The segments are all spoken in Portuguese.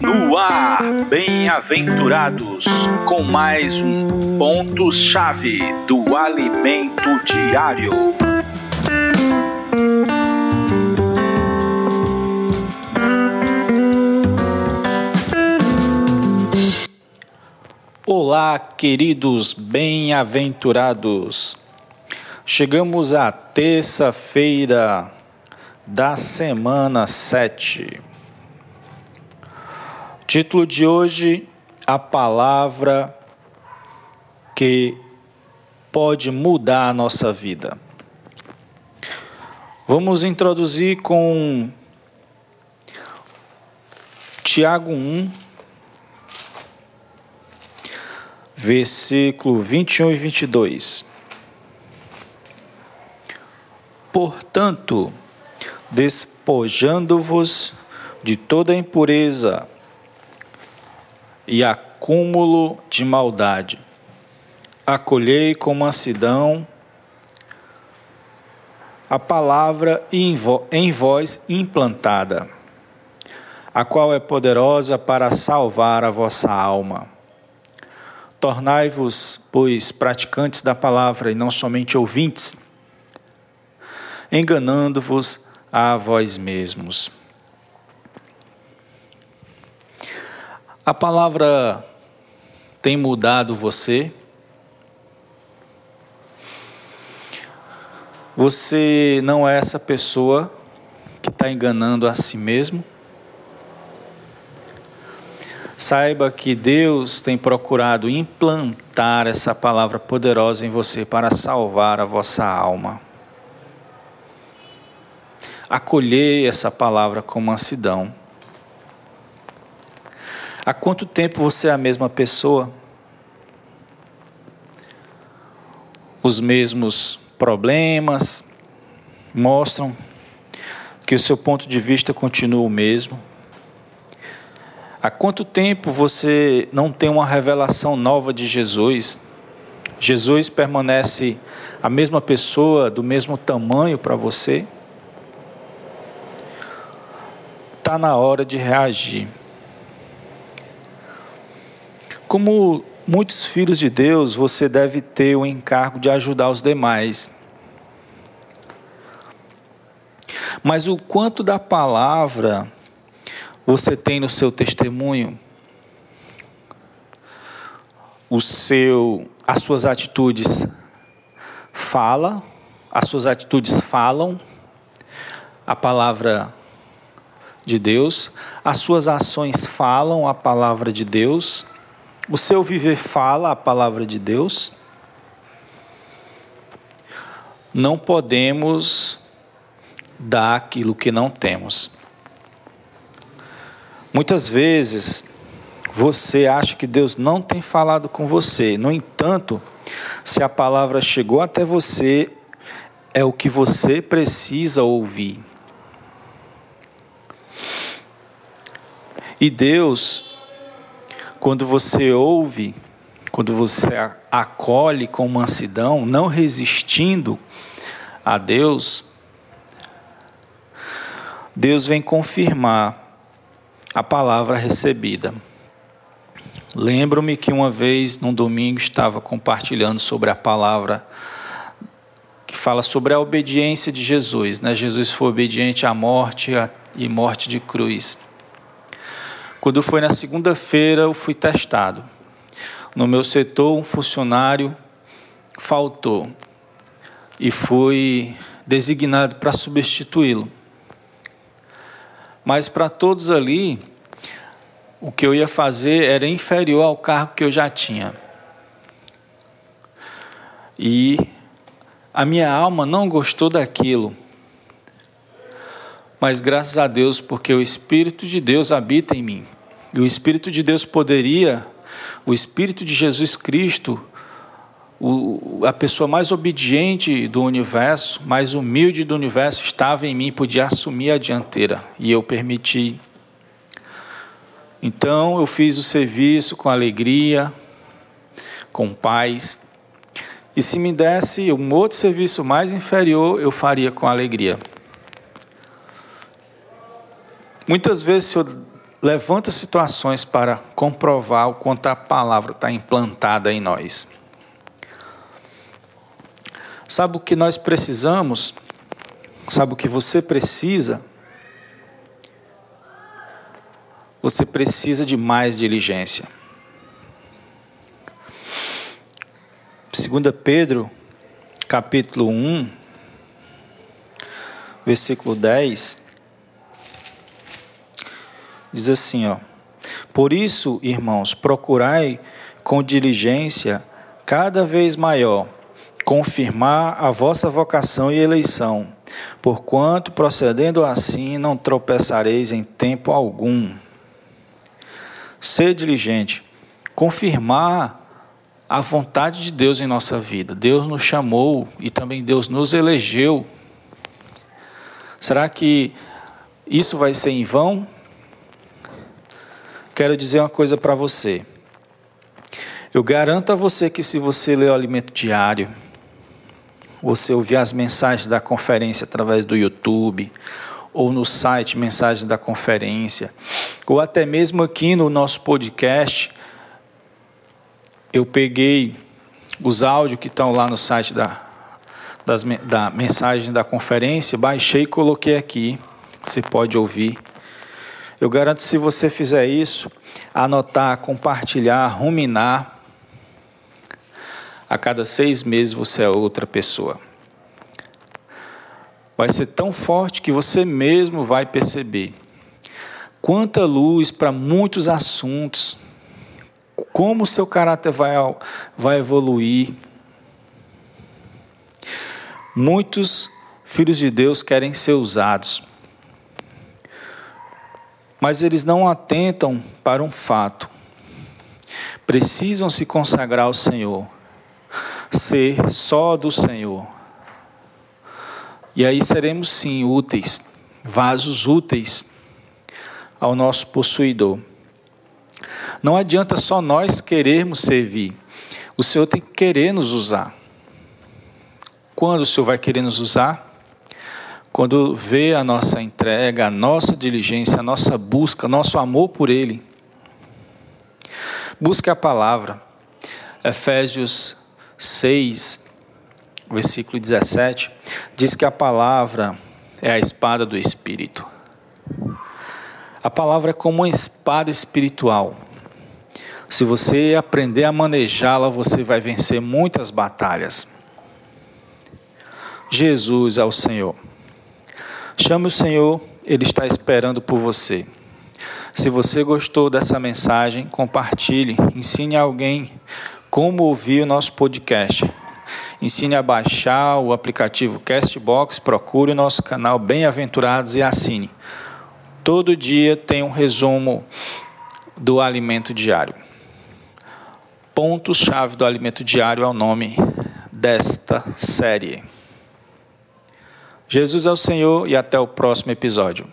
No ar, bem-aventurados, com mais um ponto-chave do alimento diário. Olá, queridos bem-aventurados. Chegamos à terça-feira da semana 7. Título de hoje: A palavra que pode mudar a nossa vida. Vamos introduzir com Tiago 1, versículo 21 e 22. Portanto, despojando-vos de toda impureza e acúmulo de maldade, acolhei com mansidão a palavra em vós implantada, a qual é poderosa para salvar a vossa alma. Tornai-vos, pois, praticantes da palavra e não somente ouvintes, enganando-vos a vós mesmos. A palavra tem mudado você? Você não é essa pessoa que está enganando a si mesmo? Saiba que Deus tem procurado implantar essa palavra poderosa em você para salvar a vossa alma. Acolhei essa palavra com mansidão. Há quanto tempo você é a mesma pessoa? Os mesmos problemas mostram que o seu ponto de vista continua o mesmo. Há quanto tempo você não tem uma revelação nova de Jesus? Jesus permanece a mesma pessoa, do mesmo tamanho para você? Está na hora de reagir. Como muitos filhos de Deus, você deve ter o encargo de ajudar os demais. Mas o quanto da palavra você tem no seu testemunho, o seu, as suas atitudes fala, as suas atitudes falam a palavra de Deus, as suas ações falam a palavra de Deus, o seu viver fala a palavra de Deus. Não podemos dar aquilo que não temos. Muitas vezes você acha que Deus não tem falado com você. No entanto, se a palavra chegou até você, é o que você precisa ouvir. E Deus, quando você ouve, quando você acolhe com mansidão, não resistindo a Deus, Deus vem confirmar a palavra recebida. Lembro-me que uma vez, num domingo, estava compartilhando sobre a palavra que fala sobre a obediência de Jesus. Né? Jesus foi obediente à morte e morte de cruz. Quando foi na segunda-feira, eu fui testado. No meu setor, um funcionário faltou e fui designado para substituí-lo. Mas para todos ali, o que eu ia fazer era inferior ao cargo que eu já tinha. E a minha alma não gostou daquilo. Mas graças a Deus, porque o Espírito de Deus habita em mim. E o Espírito de Deus poderia, o Espírito de Jesus Cristo, o, a pessoa mais obediente do universo, mais humilde do universo, estava em mim, podia assumir a dianteira. E eu permiti. Então eu fiz o serviço com alegria, com paz. E se me desse um outro serviço mais inferior, eu faria com alegria. Muitas vezes o Senhor levanta situações para comprovar o quanto a palavra está implantada em nós. Sabe o que nós precisamos? Sabe o que você precisa? Você precisa de mais diligência. 2 Pedro, capítulo 1, versículo 10, diz assim, ó: Por isso, irmãos, procurai com diligência cada vez maior confirmar a vossa vocação e eleição, porquanto procedendo assim não tropeçareis em tempo algum. Ser diligente, confirmar a vontade de Deus em nossa vida. Deus nos chamou e também Deus nos elegeu. Será que isso vai ser em vão? Quero dizer uma coisa para você. Eu garanto a você que se você ler o alimento diário, você ouvir as mensagens da conferência através do YouTube, ou no site Mensagem da Conferência, ou até mesmo aqui no nosso podcast, eu peguei os áudios que estão lá no site da, das, da mensagem da conferência, baixei e coloquei aqui. Você pode ouvir. Eu garanto se você fizer isso, anotar, compartilhar, ruminar, a cada seis meses você é outra pessoa. Vai ser tão forte que você mesmo vai perceber quanta luz para muitos assuntos, como o seu caráter vai, vai evoluir. Muitos filhos de Deus querem ser usados, mas eles não atentam para um fato. Precisam se consagrar ao Senhor ser só do Senhor. E aí seremos sim úteis, vasos úteis ao nosso possuidor. Não adianta só nós querermos servir, o Senhor tem que querer nos usar. Quando o Senhor vai querer nos usar? Quando vê a nossa entrega, a nossa diligência, a nossa busca, nosso amor por Ele. Busque a palavra. Efésios 6, versículo 17, diz que a palavra é a espada do Espírito. A palavra é como uma espada espiritual. Se você aprender a manejá-la, você vai vencer muitas batalhas. Jesus ao Senhor. Chame o Senhor, Ele está esperando por você. Se você gostou dessa mensagem, compartilhe, ensine alguém como ouvir o nosso podcast. Ensine a baixar o aplicativo Castbox, procure o nosso canal Bem-aventurados e assine. Todo dia tem um resumo do alimento diário. Pontos-chave do alimento diário é o nome desta série. Jesus é o Senhor e até o próximo episódio.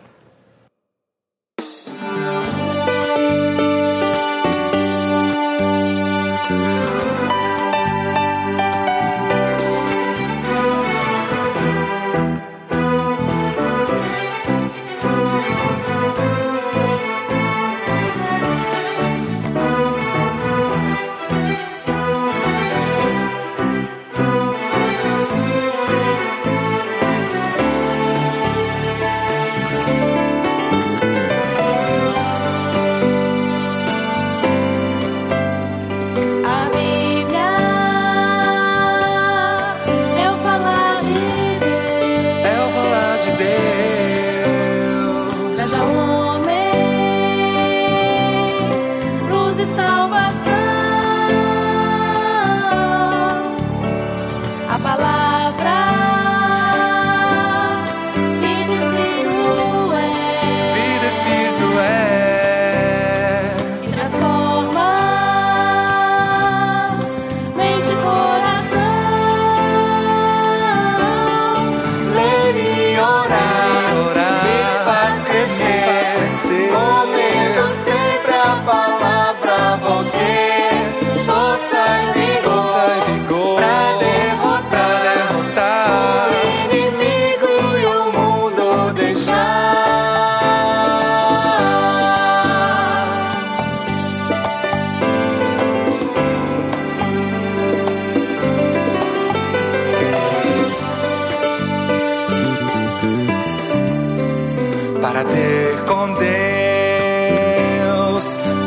Para ter com Deus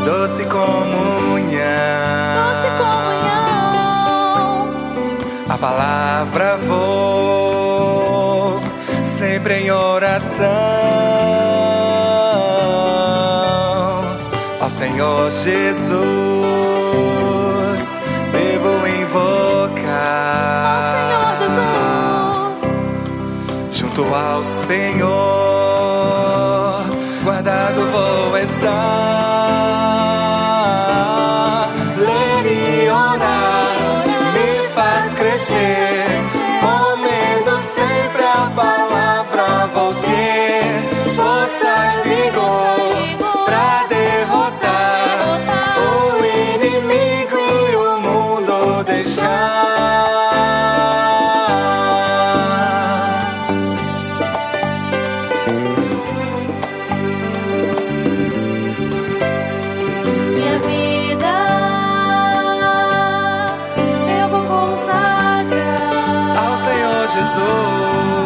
doce comunhão. Doce comunhão. A palavra vou sempre em oração ao Senhor Jesus devo invocar. Ó Senhor Jesus. Junto ao Senhor, Senhor Jesus.